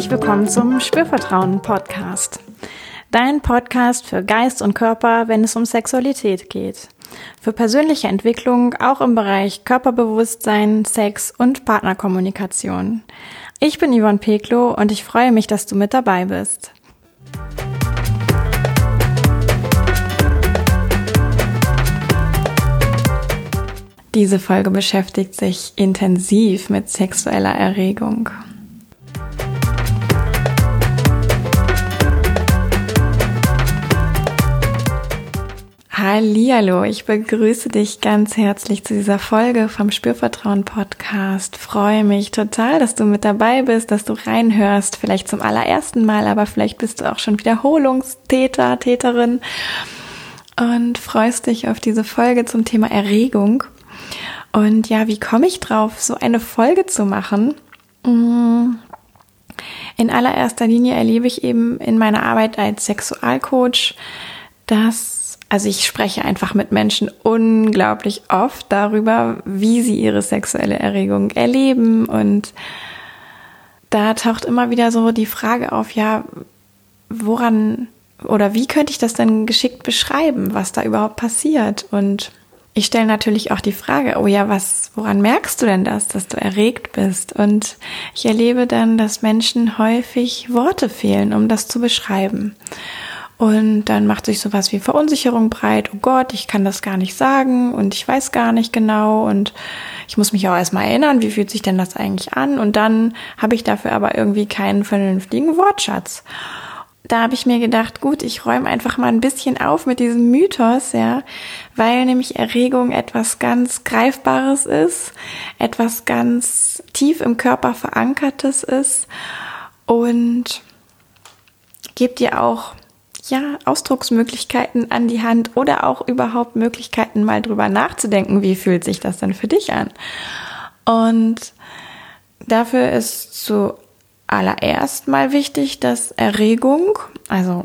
herzlich willkommen zum Spürvertrauen Podcast. Dein Podcast für Geist und Körper, wenn es um Sexualität geht. Für persönliche Entwicklung auch im Bereich Körperbewusstsein, Sex und Partnerkommunikation. Ich bin Yvonne Peklo und ich freue mich, dass du mit dabei bist. Diese Folge beschäftigt sich intensiv mit sexueller Erregung. Hallihallo, ich begrüße dich ganz herzlich zu dieser Folge vom Spürvertrauen Podcast. Freue mich total, dass du mit dabei bist, dass du reinhörst, vielleicht zum allerersten Mal, aber vielleicht bist du auch schon Wiederholungstäter, Täterin und freust dich auf diese Folge zum Thema Erregung. Und ja, wie komme ich drauf, so eine Folge zu machen? Mm. In allererster Linie erlebe ich eben in meiner Arbeit als Sexualcoach, dass, also ich spreche einfach mit Menschen unglaublich oft darüber, wie sie ihre sexuelle Erregung erleben und da taucht immer wieder so die Frage auf, ja, woran oder wie könnte ich das denn geschickt beschreiben, was da überhaupt passiert und ich stelle natürlich auch die Frage, oh ja, was, woran merkst du denn das, dass du erregt bist? Und ich erlebe dann, dass Menschen häufig Worte fehlen, um das zu beschreiben. Und dann macht sich sowas wie Verunsicherung breit. Oh Gott, ich kann das gar nicht sagen und ich weiß gar nicht genau und ich muss mich auch erstmal erinnern, wie fühlt sich denn das eigentlich an? Und dann habe ich dafür aber irgendwie keinen vernünftigen Wortschatz da habe ich mir gedacht, gut, ich räume einfach mal ein bisschen auf mit diesem Mythos, ja, weil nämlich Erregung etwas ganz Greifbares ist, etwas ganz tief im Körper verankertes ist und gibt dir auch ja, Ausdrucksmöglichkeiten an die Hand oder auch überhaupt Möglichkeiten, mal drüber nachzudenken, wie fühlt sich das denn für dich an? Und dafür ist zu allererst mal wichtig, dass Erregung, also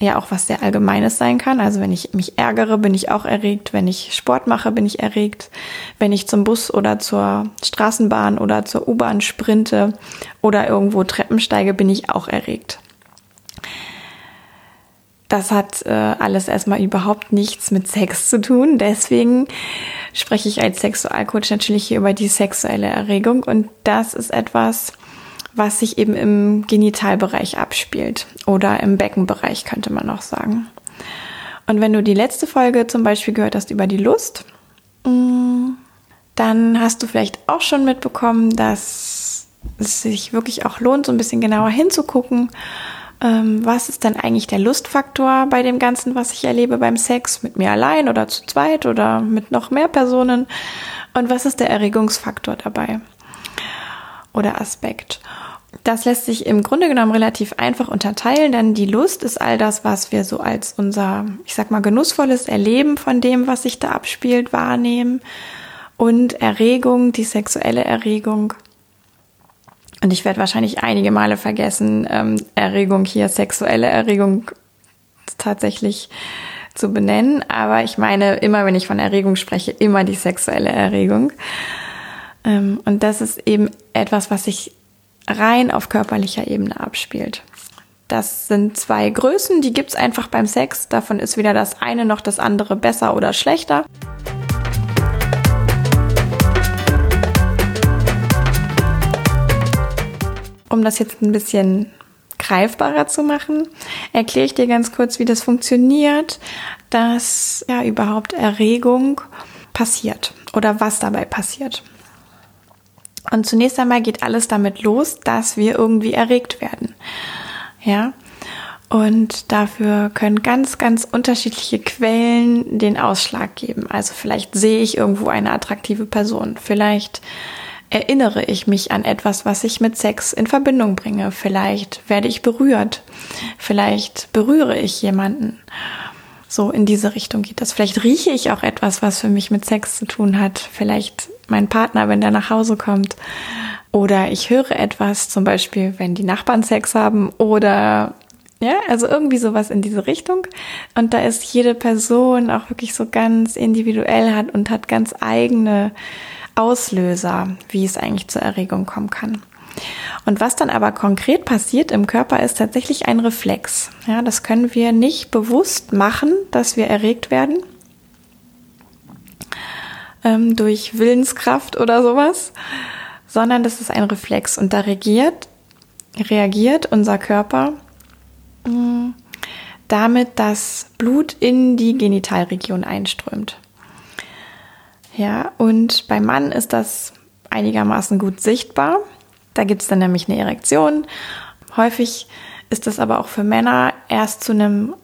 ja auch was sehr Allgemeines sein kann. Also wenn ich mich ärgere, bin ich auch erregt. Wenn ich Sport mache, bin ich erregt. Wenn ich zum Bus oder zur Straßenbahn oder zur U-Bahn sprinte oder irgendwo Treppen steige, bin ich auch erregt. Das hat äh, alles erstmal überhaupt nichts mit Sex zu tun. Deswegen spreche ich als Sexualcoach natürlich hier über die sexuelle Erregung. Und das ist etwas, was sich eben im Genitalbereich abspielt oder im Beckenbereich könnte man auch sagen. Und wenn du die letzte Folge zum Beispiel gehört hast über die Lust, mm, dann hast du vielleicht auch schon mitbekommen, dass es sich wirklich auch lohnt, so ein bisschen genauer hinzugucken, ähm, was ist denn eigentlich der Lustfaktor bei dem Ganzen, was ich erlebe beim Sex, mit mir allein oder zu zweit oder mit noch mehr Personen und was ist der Erregungsfaktor dabei oder Aspekt. Das lässt sich im Grunde genommen relativ einfach unterteilen, denn die Lust ist all das, was wir so als unser, ich sag mal, genussvolles Erleben von dem, was sich da abspielt, wahrnehmen. Und Erregung, die sexuelle Erregung. Und ich werde wahrscheinlich einige Male vergessen, ähm, Erregung hier, sexuelle Erregung tatsächlich zu benennen. Aber ich meine immer, wenn ich von Erregung spreche, immer die sexuelle Erregung. Ähm, und das ist eben etwas, was sich rein auf körperlicher Ebene abspielt. Das sind zwei Größen, die gibt's einfach beim Sex. Davon ist weder das eine noch das andere besser oder schlechter. Um das jetzt ein bisschen greifbarer zu machen, erkläre ich dir ganz kurz, wie das funktioniert, dass ja überhaupt Erregung passiert oder was dabei passiert. Und zunächst einmal geht alles damit los, dass wir irgendwie erregt werden. Ja. Und dafür können ganz, ganz unterschiedliche Quellen den Ausschlag geben. Also vielleicht sehe ich irgendwo eine attraktive Person. Vielleicht erinnere ich mich an etwas, was ich mit Sex in Verbindung bringe. Vielleicht werde ich berührt. Vielleicht berühre ich jemanden. So in diese Richtung geht das. Vielleicht rieche ich auch etwas, was für mich mit Sex zu tun hat. Vielleicht mein Partner, wenn der nach Hause kommt. Oder ich höre etwas, zum Beispiel, wenn die Nachbarn Sex haben. Oder ja, also irgendwie sowas in diese Richtung. Und da ist jede Person auch wirklich so ganz individuell hat und hat ganz eigene Auslöser, wie es eigentlich zur Erregung kommen kann. Und was dann aber konkret passiert im Körper, ist tatsächlich ein Reflex. Ja, das können wir nicht bewusst machen, dass wir erregt werden ähm, durch Willenskraft oder sowas, sondern das ist ein Reflex und da reagiert, reagiert unser Körper mh, mm, damit, dass Blut in die Genitalregion einströmt. Ja, und beim Mann ist das einigermaßen gut sichtbar. Da gibt es dann nämlich eine Erektion. Häufig ist das aber auch für Männer erst zu einem,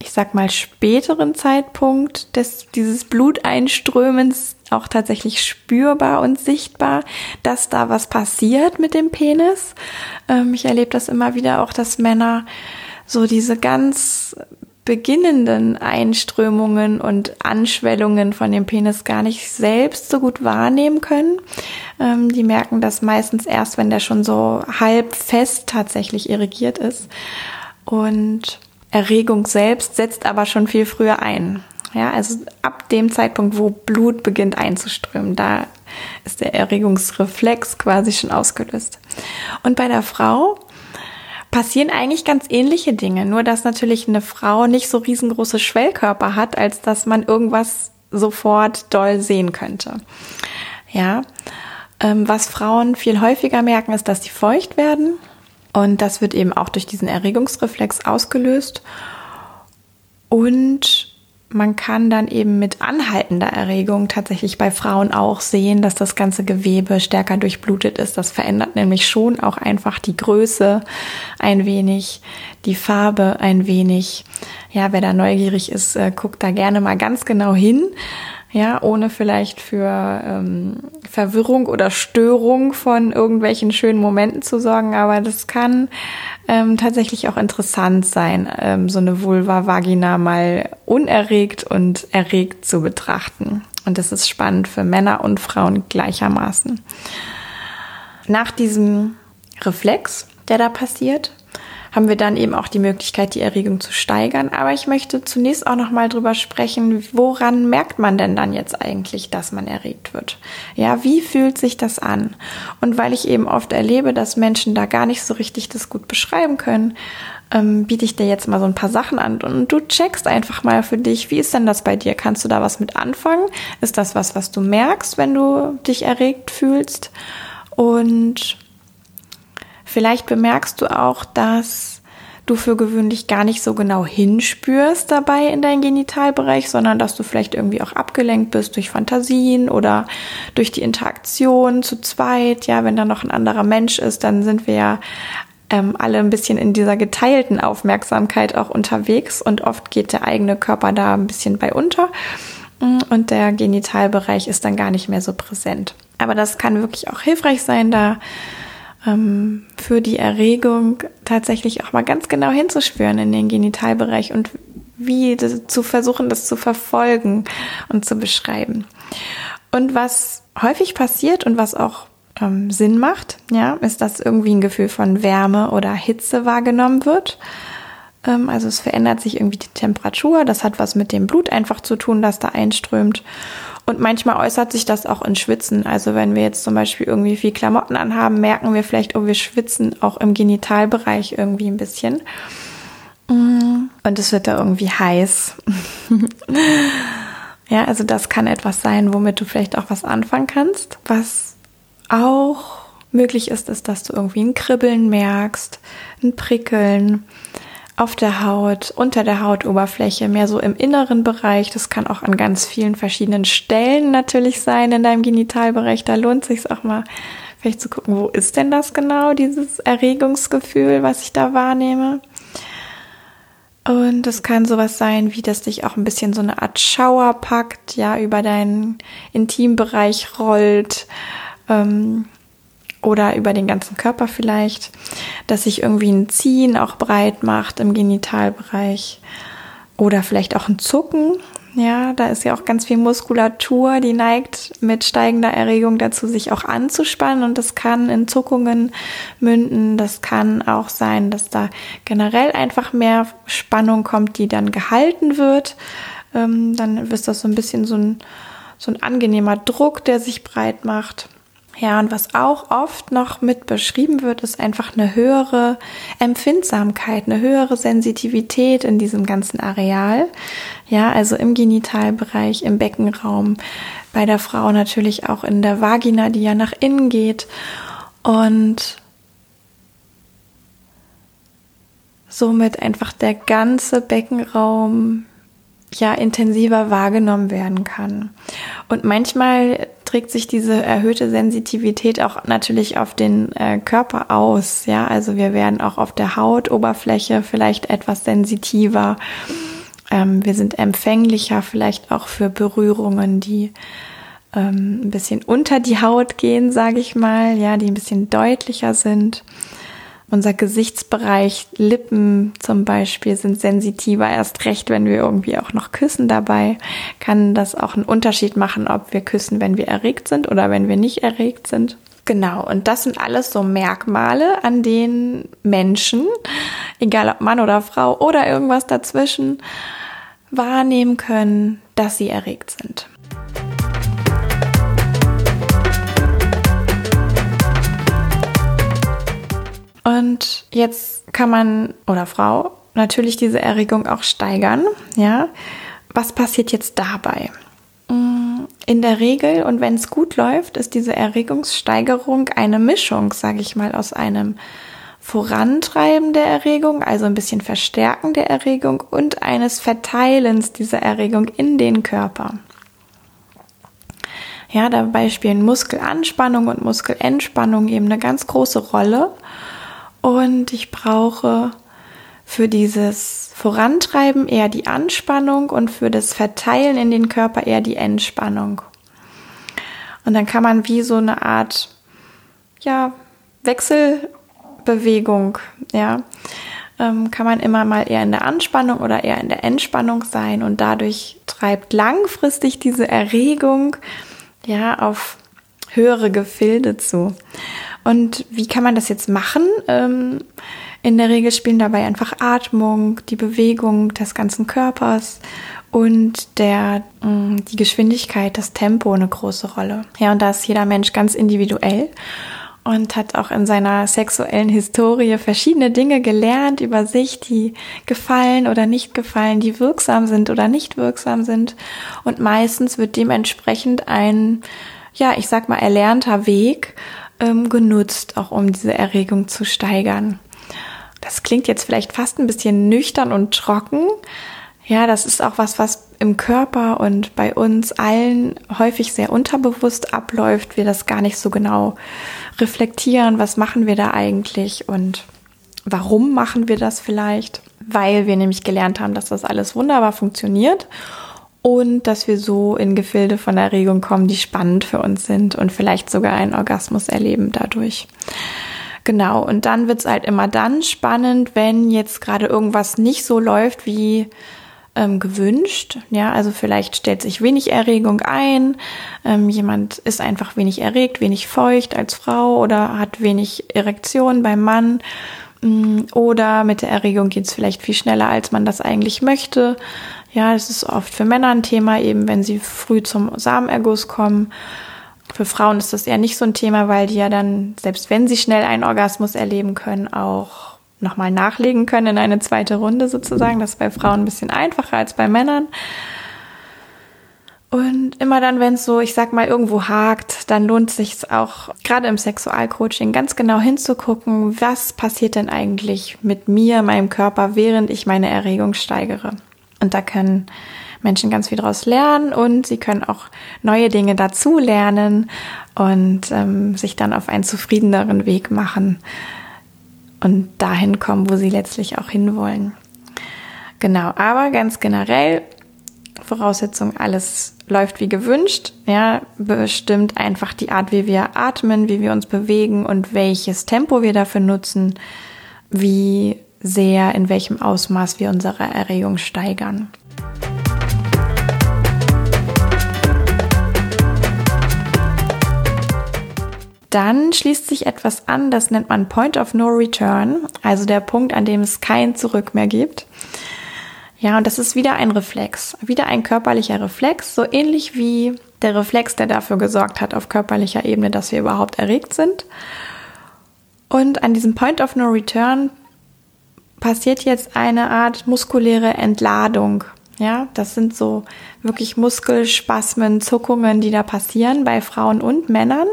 ich sag mal, späteren Zeitpunkt des, dieses Bluteinströmens auch tatsächlich spürbar und sichtbar, dass da was passiert mit dem Penis. Ähm, ich erlebe das immer wieder auch, dass Männer so diese ganz beginnenden Einströmungen und Anschwellungen von dem Penis gar nicht selbst so gut wahrnehmen können. Ähm, die merken das meistens erst, wenn der schon so halb fest tatsächlich irrigiert ist. Und Erregung selbst setzt aber schon viel früher ein. Ja, also ab dem Zeitpunkt, wo Blut beginnt einzuströmen, da ist der Erregungsreflex quasi schon ausgelöst. Und bei der Frau passieren eigentlich ganz ähnliche Dinge, nur dass natürlich eine Frau nicht so riesengroße Schwellkörper hat, als dass man irgendwas sofort doll sehen könnte. Ja, ähm, was Frauen viel häufiger merken, ist, dass sie feucht werden. Und das wird eben auch durch diesen Erregungsreflex ausgelöst. Und man kann dann eben mit anhaltender Erregung tatsächlich bei Frauen auch sehen, dass das ganze Gewebe stärker durchblutet ist. Das verändert nämlich schon auch einfach die Größe ein wenig, die Farbe ein wenig. Ja, wer da neugierig ist, äh, guckt da gerne mal ganz genau hin ja, ohne vielleicht für ähm, Verwirrung oder Störung von irgendwelchen schönen Momenten zu sorgen, aber das kann ähm, tatsächlich auch interessant sein, ähm, so eine Vulva-Vagina mal unerregt und erregt zu betrachten. Und das ist spannend für Männer und Frauen gleichermaßen. Nach diesem Reflex, der da passiert, haben wir dann eben auch die Möglichkeit, die Erregung zu steigern. Aber ich möchte zunächst auch noch mal drüber sprechen, woran merkt man denn dann jetzt eigentlich, dass man erregt wird? Ja, wie fühlt sich das an? Und weil ich eben oft erlebe, dass Menschen da gar nicht so richtig das gut beschreiben können, ähm, biete ich dir jetzt mal so ein paar Sachen an und du checkst einfach mal für dich, wie ist denn das bei dir? Kannst du da was mit anfangen? Ist das was, was du merkst, wenn du dich erregt fühlst? Und Vielleicht bemerkst du auch, dass du für gewöhnlich gar nicht so genau hinspürst dabei in deinen Genitalbereich, sondern dass du vielleicht irgendwie auch abgelenkt bist durch Fantasien oder durch die Interaktion zu zweit. Ja, wenn da noch ein anderer Mensch ist, dann sind wir ja ähm, alle ein bisschen in dieser geteilten Aufmerksamkeit auch unterwegs und oft geht der eigene Körper da ein bisschen bei unter mm, und der Genitalbereich ist dann gar nicht mehr so präsent. Aber das kann wirklich auch hilfreich sein, da ähm, für die Erregung tatsächlich auch mal ganz genau hinzuspüren in den Genitalbereich und wie das, zu versuchen, das zu verfolgen und zu beschreiben. Und was häufig passiert und was auch ähm, Sinn macht, ja, ist, dass irgendwie ein Gefühl von Wärme oder Hitze wahrgenommen wird. Ähm, also es verändert sich irgendwie die Temperatur. Das hat was mit dem Blut einfach zu tun, das da einströmt. Und manchmal äußert sich das auch in Schwitzen. Also wenn wir jetzt zum Beispiel irgendwie viel Klamotten anhaben, merken wir vielleicht, oh, wir schwitzen auch im Genitalbereich irgendwie ein bisschen. Mm. Und es wird da irgendwie heiß. ja, also das kann etwas sein, womit du vielleicht auch was anfangen kannst. Was auch möglich ist, ist, dass du irgendwie ein Kribbeln merkst, ein Prickeln auf der Haut, unter der Hautoberfläche, mehr so im inneren Bereich. Das kann auch an ganz vielen verschiedenen Stellen natürlich sein in deinem Genitalbereich. Da lohnt sich auch mal vielleicht zu gucken, wo ist denn das genau, dieses Erregungsgefühl, was ich da wahrnehme. Und das kann sowas sein, wie dass dich auch ein bisschen so eine Art Schauer packt, ja, über deinen Intimbereich rollt. Ähm, oder über den ganzen Körper vielleicht, dass sich irgendwie ein Ziehen auch breit macht im Genitalbereich oder vielleicht auch ein Zucken. Ja, da ist ja auch ganz viel Muskulatur, die neigt mit steigender Erregung dazu, sich auch anzuspannen und das kann in Zuckungen münden. Das kann auch sein, dass da generell einfach mehr Spannung kommt, die dann gehalten wird. Ähm, dann ist das so ein bisschen so ein, so ein angenehmer Druck, der sich breit macht. Ja, und was auch oft noch mit beschrieben wird, ist einfach eine höhere Empfindsamkeit, eine höhere Sensitivität in diesem ganzen Areal. Ja, also im Genitalbereich, im Beckenraum, bei der Frau natürlich auch in der Vagina, die ja nach innen geht. Und somit einfach der ganze Beckenraum ja intensiver wahrgenommen werden kann. Und manchmal trägt sich diese erhöhte Sensitivität auch natürlich auf den äh, Körper aus. Ja, also wir werden auch auf der Hautoberfläche vielleicht etwas sensitiver. Ähm, wir sind empfänglicher vielleicht auch für Berührungen, die ähm, ein bisschen unter die Haut gehen, sage ich mal, ja, die ein bisschen deutlicher sind. Unser Gesichtsbereich, Lippen zum Beispiel sind sensitiver, erst recht, wenn wir irgendwie auch noch küssen dabei, kann das auch einen Unterschied machen, ob wir küssen, wenn wir erregt sind oder wenn wir nicht erregt sind. Genau, und das sind alles so Merkmale, an denen Menschen, egal ob Mann oder Frau oder irgendwas dazwischen, wahrnehmen können, dass sie erregt sind. Und jetzt kann man oder Frau natürlich diese Erregung auch steigern. Ja, was passiert jetzt dabei? In der Regel und wenn es gut läuft, ist diese Erregungssteigerung eine Mischung, sage ich mal, aus einem Vorantreiben der Erregung, also ein bisschen Verstärken der Erregung und eines Verteilens dieser Erregung in den Körper. Ja, dabei spielen Muskelanspannung und Muskelentspannung eben eine ganz große Rolle. Und ich brauche für dieses Vorantreiben eher die Anspannung und für das Verteilen in den Körper eher die Entspannung. Und dann kann man wie so eine Art, ja, Wechselbewegung, ja, ähm, kann man immer mal eher in der Anspannung oder eher in der Entspannung sein und dadurch treibt langfristig diese Erregung, ja, auf höhere Gefilde zu. Und wie kann man das jetzt machen? Ähm, in der Regel spielen dabei einfach Atmung, die Bewegung des ganzen Körpers und der, mm, die Geschwindigkeit, das Tempo eine große Rolle. Ja, und da ist jeder Mensch ganz individuell und hat auch in seiner sexuellen Historie verschiedene Dinge gelernt über sich, die gefallen oder nicht gefallen, die wirksam sind oder nicht wirksam sind. Und meistens wird dementsprechend ein, ja, ich sag mal, erlernter Weg ähm, genutzt, auch um diese Erregung zu steigern. Das klingt jetzt vielleicht fast ein bisschen nüchtern und trocken. Ja, das ist auch was, was im Körper und bei uns allen häufig sehr unterbewusst abläuft, wir das gar nicht so genau reflektieren, was machen wir da eigentlich und warum machen wir das vielleicht, weil wir nämlich gelernt haben, dass das alles wunderbar funktioniert und dass wir so in Gefilde von Erregung kommen, die spannend für uns sind und vielleicht sogar einen Orgasmus erleben dadurch. Genau, und dann wird's halt immer dann spannend, wenn jetzt gerade irgendwas nicht so läuft wie ähm, gewünscht. Ja, also vielleicht stellt sich wenig Erregung ein, ähm, jemand ist einfach wenig erregt, wenig feucht als Frau oder hat wenig Erektion beim Mann. Mm, oder mit der Erregung geht's vielleicht viel schneller, als man das eigentlich möchte. Ja, das ist oft für Männer ein Thema, eben wenn sie früh zum Samenerguss kommen. Für Frauen ist das eher nicht so ein Thema, weil die ja dann, selbst wenn sie schnell einen Orgasmus erleben können, auch nochmal nachlegen können in eine zweite Runde sozusagen. Das ist bei Frauen ein bisschen einfacher als bei Männern. Und immer dann, wenn es so, ich sag mal, irgendwo hakt, dann lohnt sich auch gerade im Sexualcoaching ganz genau hinzugucken, was passiert denn eigentlich mit mir, meinem Körper, während ich meine Erregung steigere. Und da können Menschen ganz viel daraus lernen und sie können auch neue Dinge dazu lernen und ähm, sich dann auf einen zufriedeneren Weg machen und dahin kommen, wo sie letztlich auch hinwollen. Genau, aber ganz generell Voraussetzung, alles läuft wie gewünscht, ja, bestimmt einfach die Art, wie wir atmen, wie wir uns bewegen und welches Tempo wir dafür nutzen, wie sehr, in welchem Ausmaß wir unsere Erregung steigern. Dann schließt sich etwas an, das nennt man Point of No Return, also der Punkt, an dem es kein Zurück mehr gibt. Ja, und das ist wieder ein Reflex, wieder ein körperlicher Reflex, so ähnlich wie der Reflex, der dafür gesorgt hat auf körperlicher Ebene, dass wir überhaupt erregt sind. Und an diesem Point of No Return passiert jetzt eine Art muskuläre Entladung. Ja, das sind so wirklich Muskelspasmen, Zuckungen, die da passieren bei Frauen und Männern.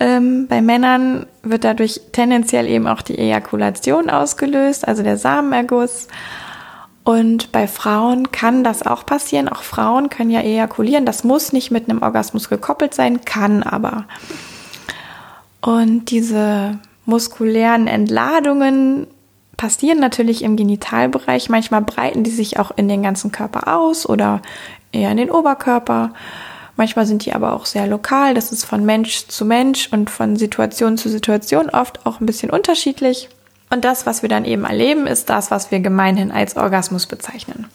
Ähm, bei Männern wird dadurch tendenziell eben auch die Ejakulation ausgelöst, also der Samenerguss. Und bei Frauen kann das auch passieren. Auch Frauen können ja ejakulieren. Das muss nicht mit einem Orgasmus gekoppelt sein, kann aber. Und diese muskulären Entladungen passieren natürlich im Genitalbereich. Manchmal breiten die sich auch in den ganzen Körper aus oder eher in den Oberkörper. Manchmal sind die aber auch sehr lokal. Das ist von Mensch zu Mensch und von Situation zu Situation oft auch ein bisschen unterschiedlich. Und das, was wir dann eben erleben, ist das, was wir gemeinhin als Orgasmus bezeichnen.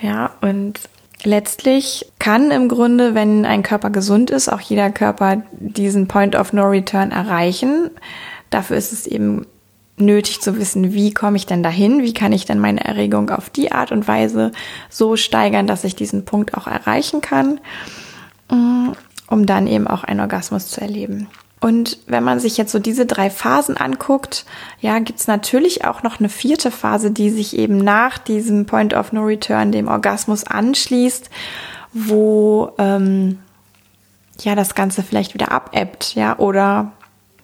Ja, und letztlich kann im Grunde, wenn ein Körper gesund ist, auch jeder Körper diesen Point of No Return erreichen. Dafür ist es eben nötig zu wissen, wie komme ich denn dahin? Wie kann ich denn meine Erregung auf die Art und Weise so steigern, dass ich diesen Punkt auch erreichen kann, mm, um dann eben auch einen Orgasmus zu erleben. Und wenn man sich jetzt so diese drei Phasen anguckt, ja, gibt's natürlich auch noch eine vierte Phase, die sich eben nach diesem Point of No Return, dem Orgasmus anschließt, wo ähm, ja das Ganze vielleicht wieder abebbt, ja, oder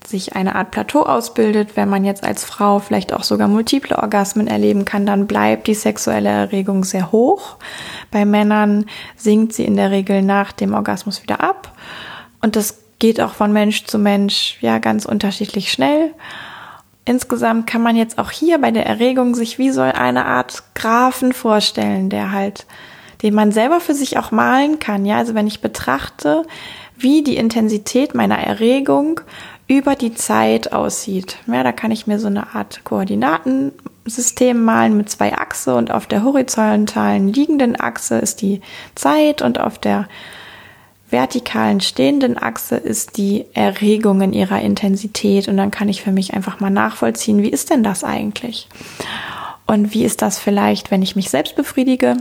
sich eine Art Plateau ausbildet, wenn man jetzt als Frau vielleicht auch sogar multiple Orgasmen erleben kann, dann bleibt die sexuelle Erregung sehr hoch. Bei Männern sinkt sie in der Regel nach dem Orgasmus wieder ab. Und das geht auch von Mensch zu Mensch ja ganz unterschiedlich schnell. Insgesamt kann man jetzt auch hier bei der Erregung sich wie so eine Art Graphen vorstellen, der halt, den man selber für sich auch malen kann. Ja, also wenn ich betrachte, wie die Intensität meiner Erregung über die Zeit aussieht. Ja, da kann ich mir so eine Art Koordinatensystem malen mit zwei Achse und auf der horizontalen liegenden Achse ist die Zeit und auf der vertikalen stehenden Achse ist die Erregung in ihrer Intensität und dann kann ich für mich einfach mal nachvollziehen, wie ist denn das eigentlich? Und wie ist das vielleicht, wenn ich mich selbst befriedige?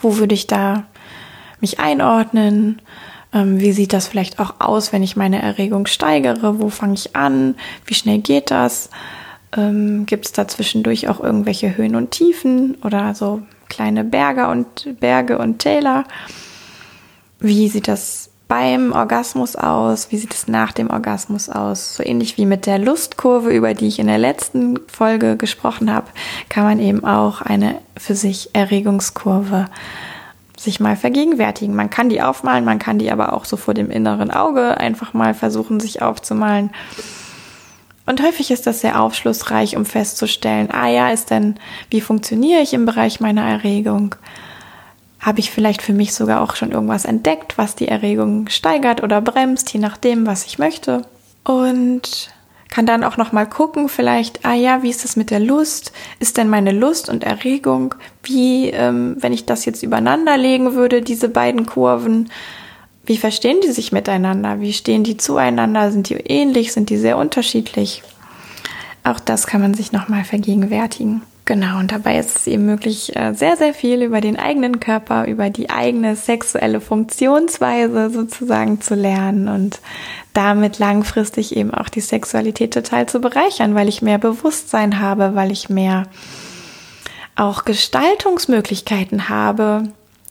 Wo würde ich da mich einordnen? Ähm, wie sieht das vielleicht auch aus, wenn ich meine Erregung steigere? Wo fange ich an? Wie schnell geht das? Ähm, Gibt es da zwischendurch auch irgendwelche Höhen und Tiefen oder so kleine Berge und Berge und Täler? Wie sieht das beim Orgasmus aus? Wie sieht es nach dem Orgasmus aus? So ähnlich wie mit der Lustkurve, über die ich in der letzten Folge gesprochen habe, kann man eben auch eine für sich Erregungskurve sich mal vergegenwärtigen. Man kann die aufmalen, man kann die aber auch so vor dem inneren Auge einfach mal versuchen, sich aufzumalen. Und häufig ist das sehr aufschlussreich, um festzustellen, ah ja, ist denn, wie funktioniere ich im Bereich meiner Erregung? Habe ich vielleicht für mich sogar auch schon irgendwas entdeckt, was die Erregung steigert oder bremst, je nachdem, was ich möchte? Und kann dann auch noch mal gucken, vielleicht, ah ja, wie ist das mit der Lust? Ist denn meine Lust und Erregung, wie, ähm, wenn ich das jetzt übereinander legen würde, diese beiden Kurven, wie verstehen die sich miteinander? Wie stehen die zueinander? Sind die ähnlich? Sind die sehr unterschiedlich? Auch das kann man sich noch mal vergegenwärtigen. Genau, und dabei ist es eben möglich, äh, sehr, sehr viel über den eigenen Körper, über die eigene sexuelle Funktionsweise sozusagen zu lernen und damit langfristig eben auch die Sexualität total zu bereichern, weil ich mehr Bewusstsein habe, weil ich mehr auch Gestaltungsmöglichkeiten habe,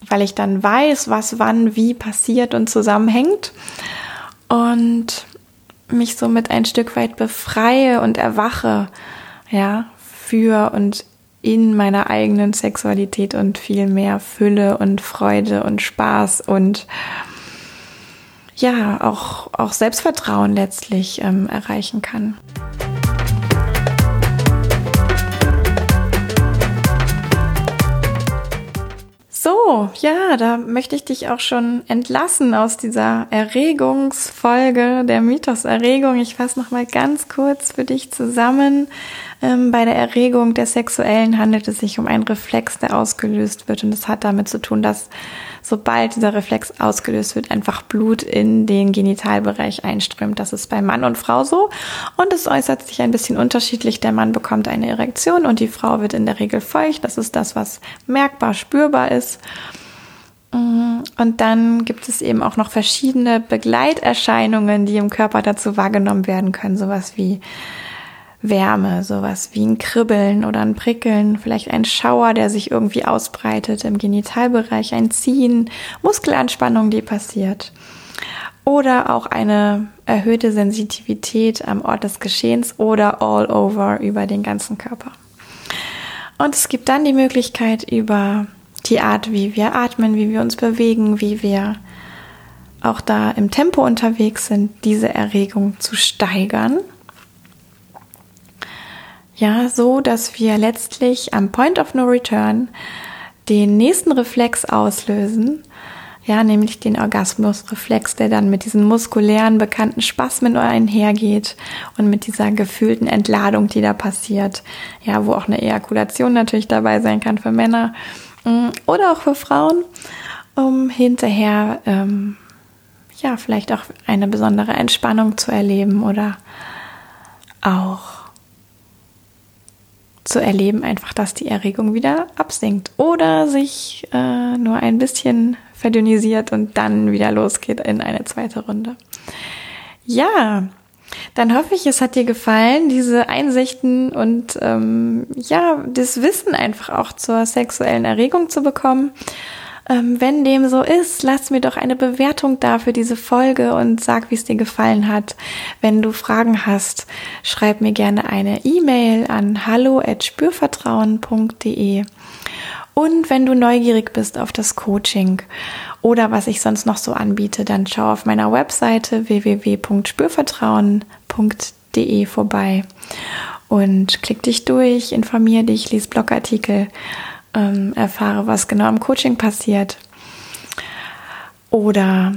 weil ich dann weiß, was wann wie passiert und zusammenhängt und mich somit ein Stück weit befreie und erwache, ja, für und in meiner eigenen Sexualität und viel mehr Fülle und Freude und Spaß und ja, auch, auch Selbstvertrauen letztlich ähm, erreichen kann. So, ja, da möchte ich dich auch schon entlassen aus dieser Erregungsfolge, der Mythos-Erregung. Ich fasse nochmal ganz kurz für dich zusammen. Ähm, bei der Erregung der Sexuellen handelt es sich um einen Reflex, der ausgelöst wird. Und das hat damit zu tun, dass sobald dieser Reflex ausgelöst wird, einfach Blut in den Genitalbereich einströmt. Das ist bei Mann und Frau so. Und es äußert sich ein bisschen unterschiedlich. Der Mann bekommt eine Erektion und die Frau wird in der Regel feucht. Das ist das, was merkbar spürbar ist. Und dann gibt es eben auch noch verschiedene Begleiterscheinungen, die im Körper dazu wahrgenommen werden können. Sowas wie Wärme, sowas wie ein Kribbeln oder ein Prickeln, vielleicht ein Schauer, der sich irgendwie ausbreitet im Genitalbereich, ein Ziehen, Muskelanspannung, die passiert. Oder auch eine erhöhte Sensitivität am Ort des Geschehens oder all over über den ganzen Körper. Und es gibt dann die Möglichkeit über die Art, wie wir atmen, wie wir uns bewegen, wie wir auch da im Tempo unterwegs sind, diese Erregung zu steigern. Ja, so dass wir letztlich am Point of No Return den nächsten Reflex auslösen, ja, nämlich den Orgasmusreflex, der dann mit diesen muskulären bekannten Spasmen einhergeht und mit dieser gefühlten Entladung, die da passiert. Ja, wo auch eine Ejakulation natürlich dabei sein kann für Männer mm, oder auch für Frauen, um hinterher ähm, ja vielleicht auch eine besondere Entspannung zu erleben oder auch zu erleben, einfach, dass die Erregung wieder absinkt oder sich äh, nur ein bisschen verdünnisiert und dann wieder losgeht in eine zweite Runde. Ja, dann hoffe ich, es hat dir gefallen, diese Einsichten und ähm, ja, das Wissen einfach auch zur sexuellen Erregung zu bekommen. Ähm, wenn dem so ist, lass mir doch eine Bewertung da für diese Folge und sag, wie es dir gefallen hat. Wenn du Fragen hast, schreib mir gerne eine E-Mail an hallo@spürvertrauen.de. Und wenn du neugierig bist auf das Coaching oder was ich sonst noch so anbiete, dann schau auf meiner Webseite www.spürvertrauen.de vorbei und klick dich durch, informier dich, lies Blogartikel, ähm, erfahre, was genau im Coaching passiert. Oder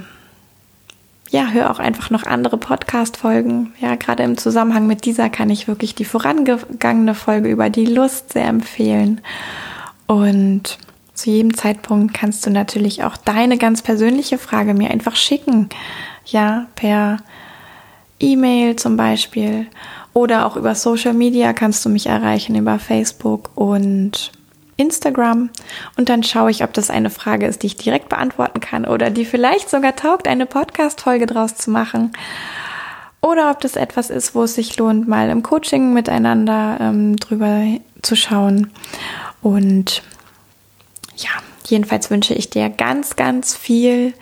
ja, hör auch einfach noch andere Podcast-Folgen. Ja, gerade im Zusammenhang mit dieser kann ich wirklich die vorangegangene Folge über die Lust sehr empfehlen. Und zu jedem Zeitpunkt kannst du natürlich auch deine ganz persönliche Frage mir einfach schicken. Ja, per E-Mail zum Beispiel. Oder auch über Social Media kannst du mich erreichen, über Facebook und Instagram. Und dann schaue ich, ob das eine Frage ist, die ich direkt beantworten kann oder die vielleicht sogar taugt, eine Podcast-Folge draus zu machen. Oder ob das etwas ist, wo es sich lohnt, mal im Coaching miteinander ähm, drüber zu schauen. Und ja, jedenfalls wünsche ich dir ganz, ganz viel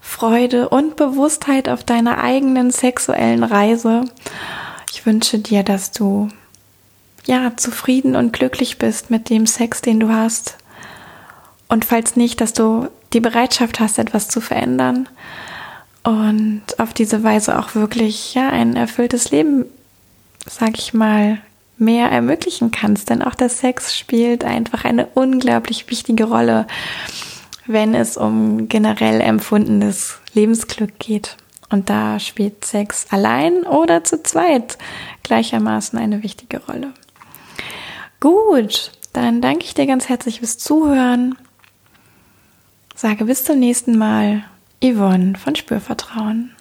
Freude und Bewusstheit auf deiner eigenen sexuellen Reise. Ich wünsche dir, dass du ja zufrieden und glücklich bist mit dem Sex, den du hast. Und falls nicht, dass du die Bereitschaft hast, etwas zu verändern und auf diese Weise auch wirklich ja ein erfülltes Leben, sag ich mal, mehr ermöglichen kannst. Denn auch der Sex spielt einfach eine unglaublich wichtige Rolle, wenn es um generell empfundenes Lebensglück geht. Und da spielt Sex allein oder zu zweit gleichermaßen eine wichtige Rolle. Gut, dann danke ich dir ganz herzlich fürs Zuhören. Sage bis zum nächsten Mal, Yvonne von Spürvertrauen.